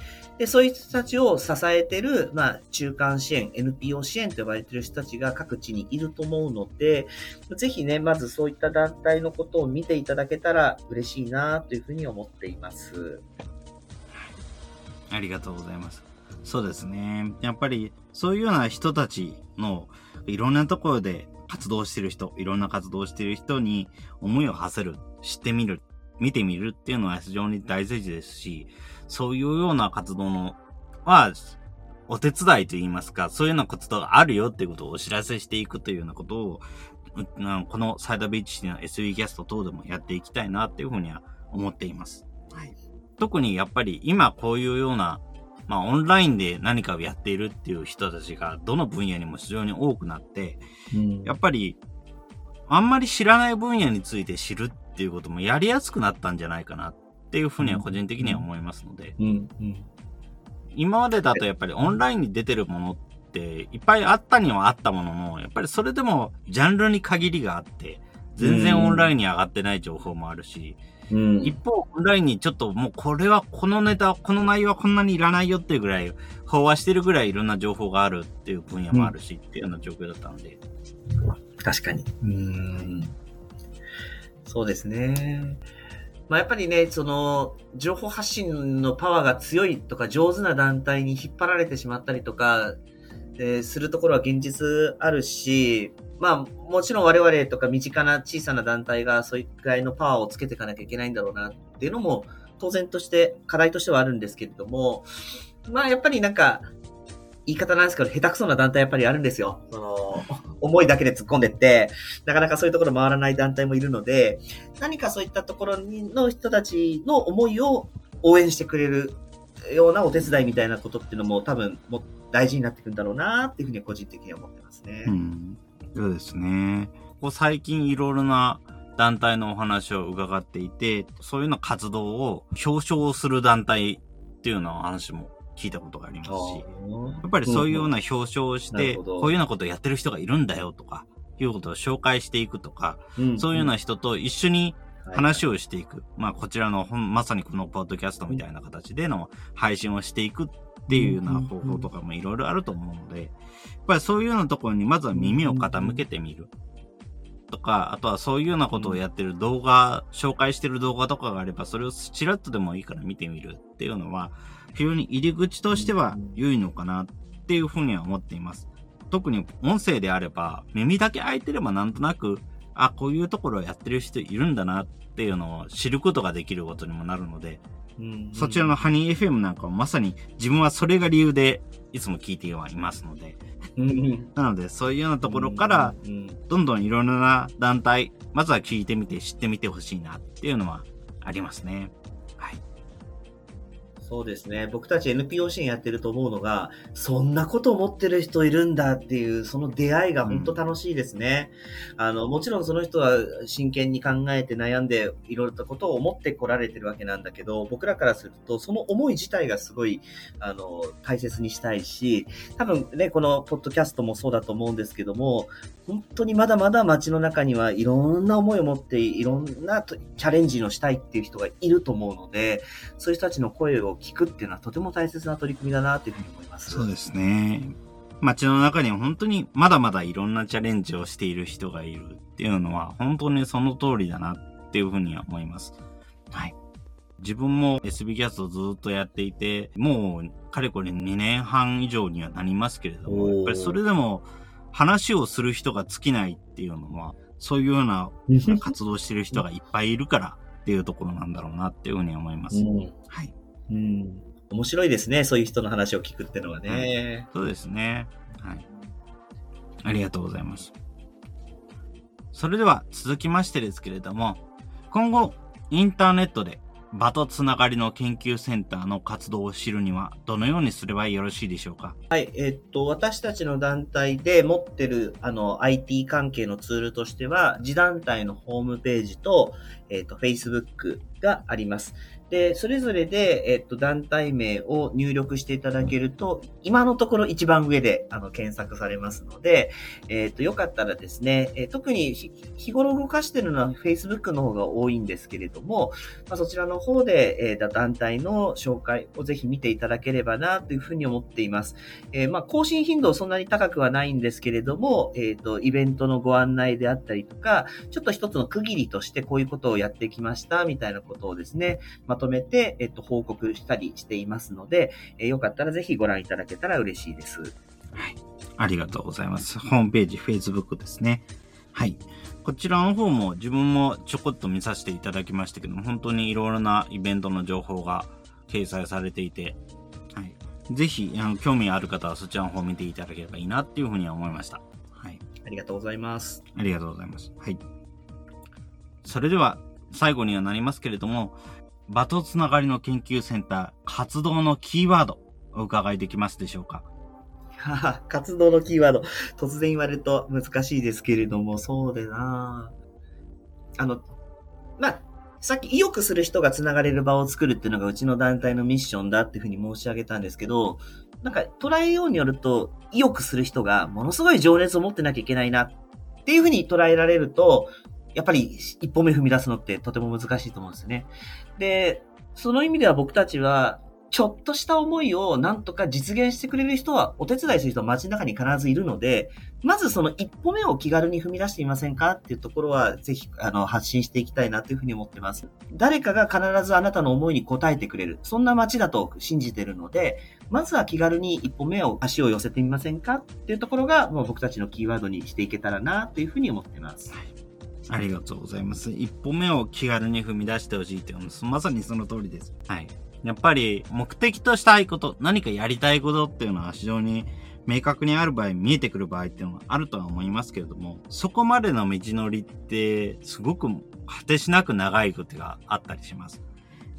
で、そういう人たちを支えてる、まあ、中間支援、NPO 支援と呼ばれてる人たちが各地にいると思うので、ぜひね、まずそういった団体のことを見ていただけたら嬉しいなというふうに思っています。ありがとうございます。そうですね。やっぱり、そういうような人たちの、いろんなところで活動してる人、いろんな活動してる人に思いを馳せる、知ってみる、見てみるっていうのは非常に大事ですし、そういうような活動の、は、お手伝いといいますか、そういうような活動があるよっていうことをお知らせしていくというようなことを、ううんこのサイドビーチシティの SB キャスト等でもやっていきたいなっていうふうには思っています。はい。特にやっぱり今こういうような、まあオンラインで何かをやっているっていう人たちがどの分野にも非常に多くなって、やっぱりあんまり知らない分野について知るっていうこともやりやすくなったんじゃないかなっていうふうには個人的には思いますので、うん、うん。今までだとやっぱりオンラインに出てるものっていっぱいあったにはあったものの、やっぱりそれでもジャンルに限りがあって、全然オンラインに上がってない情報もあるし、うん。一方、オンラインにちょっともうこれは、このネタ、この内容はこんなにいらないよっていうぐらい、飽和してるぐらいいろんな情報があるっていう分野もあるし、っていうような状況だったので。確かに。うん。そうですね。まあ、やっぱりね、その、情報発信のパワーが強いとか、上手な団体に引っ張られてしまったりとか、えーするところは現実あるし、まあ、もちろん我々とか身近な小さな団体がそういうくらいのパワーをつけていかなきゃいけないんだろうなっていうのも、当然として、課題としてはあるんですけれども、まあ、やっぱりなんか、言い方なんですけど、下手くそな団体やっぱりあるんですよ。その、思いだけで突っ込んでって、なかなかそういうところ回らない団体もいるので、何かそういったところにの人たちの思いを応援してくれるようなお手伝いみたいなことっていうのも多分も大事になってくるんだろうなっていうふうに個人的に思ってますね。うん。そうですね。ここ最近いろいろな団体のお話を伺っていて、そういうような活動を表彰する団体っていうような話も聞いたことがありますし、やっぱりそういうような表彰をして、なるほどこういうようなことをやってる人がいるんだよとか、いうことを紹介していくとか、うんそういうような人と一緒に話を、をしていく。まあ、こちらのまさにこのポッドキャストみたいな形での配信をしていくっていうような方法とかもいろいろあると思うので、やっぱりそういうようなところにまずは耳を傾けてみる。とか、あとはそういうようなことをやってる動画、紹介してる動画とかがあれば、それをちらっとでもいいから見てみるっていうのは、非常に入り口としては良いのかなっていうふうには思っています。特に音声であれば、耳だけ開いてればなんとなく、あ、こういうところをやってる人いるんだなっていうのを知ることができることにもなるので、うんそちらのハニー FM なんかはまさに自分はそれが理由でいつも聞いてはいますので、うんなのでそういうようなところから、うんどんどんいろいろな団体、まずは聞いてみて知ってみてほしいなっていうのはありますね。はい。そうですね。僕たち NPO 支援やってると思うのが、そんなこと思ってる人いるんだっていう、その出会いが本当楽しいですね。あの、もちろんその人は真剣に考えて悩んで、いろいろなことを思ってこられてるわけなんだけど、僕らからすると、その思い自体がすごい、あの、大切にしたいし、多分ね、このポッドキャストもそうだと思うんですけども、本当にまだまだ街の中にはいろんな思いを持って、いろんなとチャレンジのしたいっていう人がいると思うので、そういう人たちの声を聞くっていうのはとても大切な取り組みだなというふうに思います。そうですね。街の中には本当にまだまだいろんなチャレンジをしている人がいるっていうのは本当にその通りだなっていうふうには思います。はい。自分も SB キャストずっとやっていて、もうかれこれ2年半以上にはなりますけれども、やっぱりそれでも話をする人が尽きないっていうのは、そういうような活動してる人がいっぱいいるからっていうところなんだろうなっていうふうに思います。うんはい。うん面白いですね。そういう人の話を聞くってのはね。そうですね。はい。ありがとうございます。それでは続きましてですけれども、今後、インターネットで場とつながりの研究センターの活動を知るには、どのようにすればよろしいでしょうか？はい。えっと、私たちの団体で持ってる、あの、IT 関係のツールとしては、自団体のホームページと、えっと、Facebook があります。で、それぞれで、えっと、団体名を入力していただけると、今のところ一番上で、あの、検索されますので、えっと、よかったらですね、え特に日頃動かしてるのは Facebook の方が多いんですけれども、まあ、そちらの方で、えー団体の紹介をぜひ見ていただければな、というふうに思っています。えーまあ、更新頻度そんなに高くはないんですけれども、えっ、と、イベントのご案内であったりとか、ちょっと一つの区切りとしてこういうことをやってきました、みたいなことをですね、まとめて、えっ、と、報告したりしていますので、えーよかったらぜひご覧いただけたら嬉しいです。ありがとうございます。ホームページ、Facebook ですね。はい。こちらの方も自分もちょこっと見させていただきましたけども、本当にいろいろなイベントの情報が掲載されていて、はい。ぜひ、あの、興味ある方はそちらの方を見ていただければいいなっていうふうには思いました。はい。ありがとうございます。ありがとうございます。はい。それでは、最後にはなりますけれども、場とつながりの研究センター活動のキーワード、お伺いできますでしょうか？活動のキーワード、突然言われると難しいですけれども、そうでな。あの、まあ、さっき意欲する人が繋がれる場を作るっていうのがうちの団体のミッションだっていうふうに申し上げたんですけど、なんか捉えようによると、意欲する人がものすごい情熱を持ってなきゃいけないなっていうふうに捉えられると、やっぱり一歩目踏み出すのってとても難しいと思うんですよね。で、その意味では僕たちは、ちょっとした思いをなんとか実現してくれる人は、お手伝いする人は街中に必ずいるので、まずその一歩目を気軽に踏み出してみませんかっていうところは、ぜひ、あの、発信していきたいなというふうに思ってます。誰かが必ずあなたの思いに応えてくれる。そんな街だと信じてるので、まずは気軽に一歩目を足を寄せてみませんかっていうところが、もう僕たちのキーワードにしていけたらなというふうに思ってます。ありがとうございます。一歩目を気軽に踏み出してほしいっていうのはまさにその通りです。はい。やっぱり目的としたいこと、何かやりたいことっていうのは非常に明確にある場合、見えてくる場合っていうのはあるとは思いますけれども、そこまでの道のりってすごく果てしなく長いことがあったりします。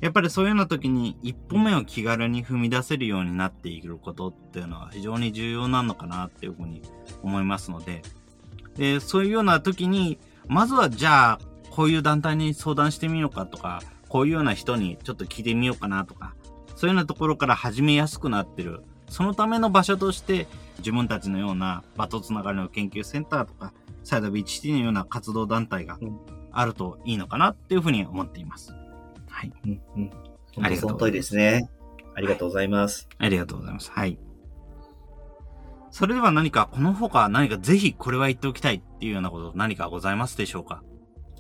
やっぱりそういうような時に一歩目を気軽に踏み出せるようになっていることっていうのは非常に重要なのかなっていうふうに思いますので、で、そういうような時に、まずはじゃあ、こういう団体に相談してみようかとか、こういうような人にちょっと聞いてみようかなとか、そういうようなところから始めやすくなってる。そのための場所として、自分たちのようなバトつながりの研究センターとか、サイドビーチシティのような活動団体があるといいのかなっていうふうに思っています。はい。うんうん。ありがとうございます。ですね。ありがとうございます、はい。ありがとうございます。はい。それでは何か、この他何かぜひこれは言っておきたいっていうようなこと何かございますでしょうか？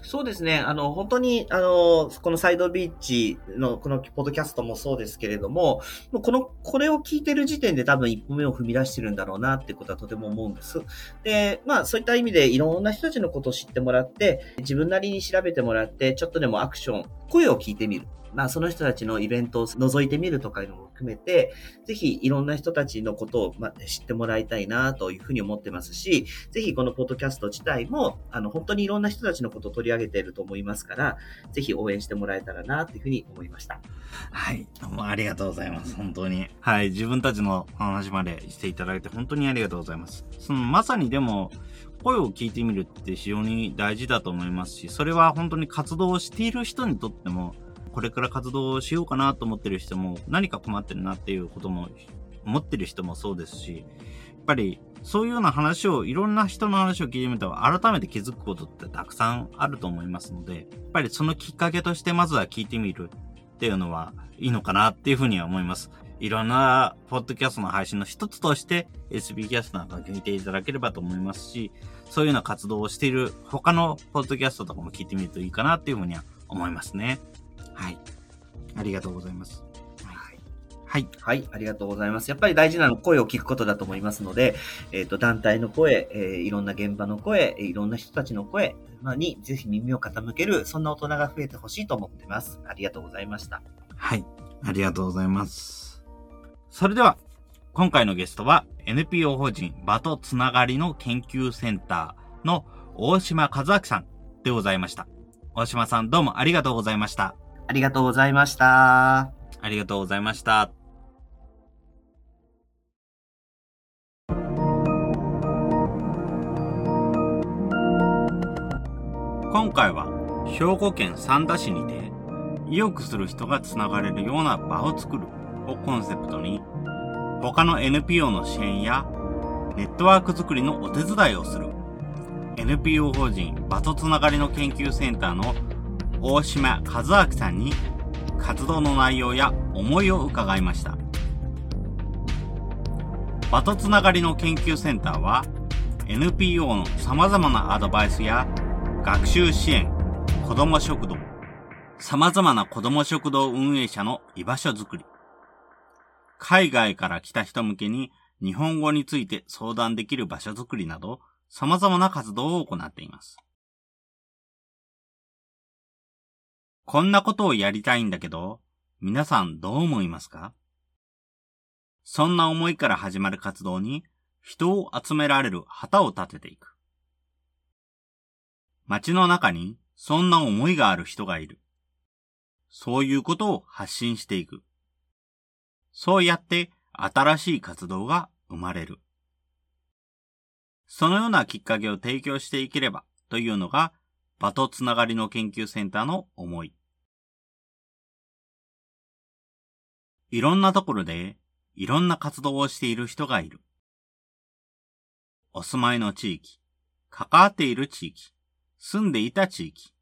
そうですね。あの、本当に、あの、このサイドビーチの、このポッドキャストもそうですけれども、もうこの、これを聞いてる時点で多分一歩目を踏み出してるんだろうなってことはとても思うんです。で、まあそういった意味でいろんな人たちのことを知ってもらって、自分なりに調べてもらって、ちょっとでもアクション、声を聞いてみる。まあ、その人たちのイベントを覗いてみるとかいうのも含めて、ぜひいろんな人たちのことを、ま、知ってもらいたいなというふうに思ってますし、ぜひこのポッドキャスト自体も、あの、本当にいろんな人たちのことを取り上げていると思いますから、ぜひ応援してもらえたらなというふうに思いました。はい。どうもありがとうございます。本当に。はい。自分たちの話までしていただいて本当にありがとうございます。その、まさにでも、声を聞いてみるって非常に大事だと思いますし、それは本当に活動をしている人にとっても、これから活動しようかなと思ってる人も、何か困ってるなっていうことも、思ってる人もそうですし、やっぱり、そういうような話を、いろんな人の話を聞いてみたら、改めて気づくことってたくさんあると思いますので、やっぱりそのきっかけとしてまずは聞いてみるっていうのはいいのかなっていうふうには思います。いろんなポッドキャストの配信の一つとして SB キャストなんか聞いていただければと思いますし、そういうような活動をしている他のポッドキャストとかも聞いてみるといいかなっていうふうには思いますね。はい。ありがとうございます。はい。はい。ありがとうございます。やっぱり大事なの声を聞くことだと思いますので、えっ、ー、と、団体の声、えー、いろんな現場の声、いろんな人たちの声にぜひ耳を傾ける、そんな大人が増えてほしいと思ってます。ありがとうございました。はい。ありがとうございます。それでは、今回のゲストは NPO 法人場とつながりの研究センターの大島和明さんでございました。大島さんどうもありがとうございました。ありがとうございました。ありがとうございました。今回は兵庫県三田市にて意欲する人がつながれるような場を作るをコンセプトに他の NPO の支援やネットワーク作りのお手伝いをする NPO 法人場とつながりの研究センターの大島和明さんに活動の内容や思いを伺いました。場とつながりの研究センターは NPO の様々なアドバイスや学習支援、子ども食堂、様々な子ども食堂運営者の居場所づくり、海外から来た人向けに日本語について相談できる場所づくりなど様々な活動を行っています。こんなことをやりたいんだけど、皆さんどう思いますか？そんな思いから始まる活動に人を集められる旗を立てていく。街の中にそんな思いがある人がいる。そういうことを発信していく。そうやって新しい活動が生まれる。そのようなきっかけを提供していければというのが、場とつながりの研究センターの思い。いろんなところでいろんな活動をしている人がいる。お住まいの地域、関わっている地域、住んでいた地域。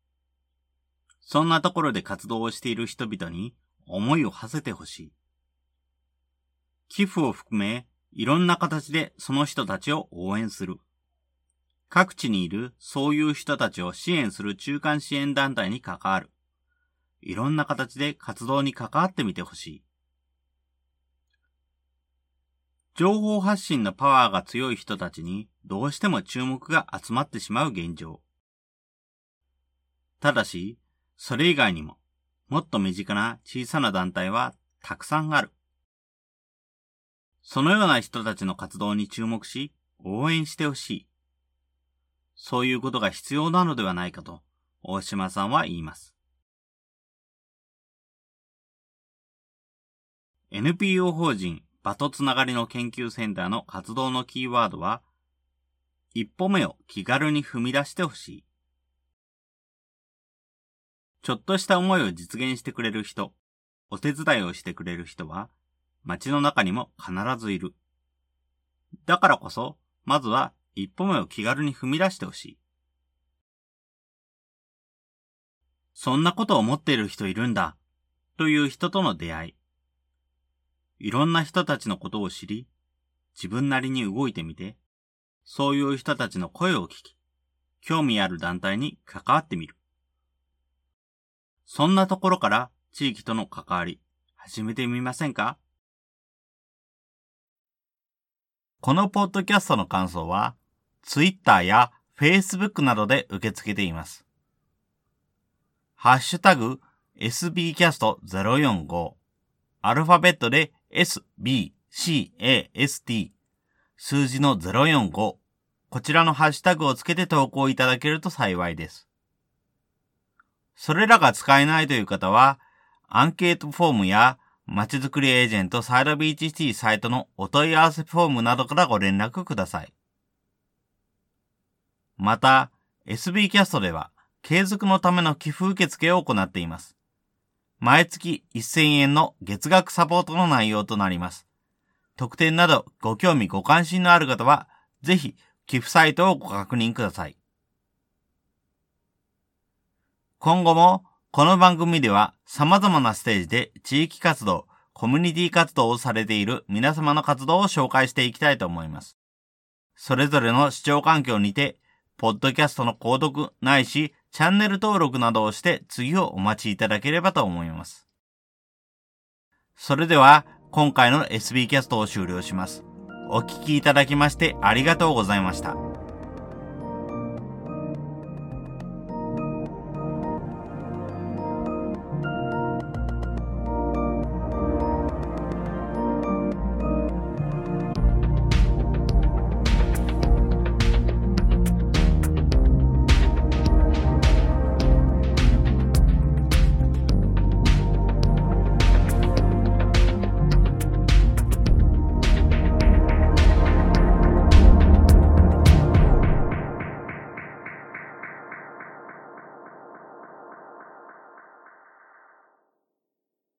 そんなところで活動をしている人々に思いを馳せてほしい。寄付を含め、いろんな形でその人たちを応援する。各地にいるそういう人たちを支援する中間支援団体に関わる。いろんな形で活動に関わってみてほしい。情報発信のパワーが強い人たちにどうしても注目が集まってしまう現状。ただし、それ以外にも、もっと身近な小さな団体はたくさんある。そのような人たちの活動に注目し、応援してほしい。そういうことが必要なのではないかと、大島さんは言います。NPO 法人場とつながりの研究センターの活動のキーワードは、一歩目を気軽に踏み出してほしい。ちょっとした思いを実現してくれる人、お手伝いをしてくれる人は、街の中にも必ずいる。だからこそ、まずは一歩目を気軽に踏み出してほしい。そんなことを思っている人いるんだ、という人との出会い。いろんな人たちのことを知り、自分なりに動いてみて、そういう人たちの声を聞き、興味ある団体に関わってみる。そんなところから地域との関わり、始めてみませんか？このポッドキャストの感想は、Twitter や Facebook などで受け付けています。ハッシュタグ sbcast045 アルファベットで S, B, C, A, S, T 数字の045こちらのハッシュタグをつけて投稿いただけると幸いです。それらが使えないという方は、アンケートフォームやまちづくりエージェントサイドビーチシティサイトのお問い合わせフォームなどからご連絡ください。また、SB キャストでは継続のための寄付受付を行っています。毎月1000円の月額サポートの内容となります。特典などご興味ご関心のある方は、ぜひ寄付サイトをご確認ください。今後もこの番組では様々なステージで地域活動、コミュニティ活動をされている皆様の活動を紹介していきたいと思います。それぞれの視聴環境にて、ポッドキャストの購読ないしチャンネル登録などをして次をお待ちいただければと思います。それでは今回の SB キャストを終了します。お聞きいただきましてありがとうございました。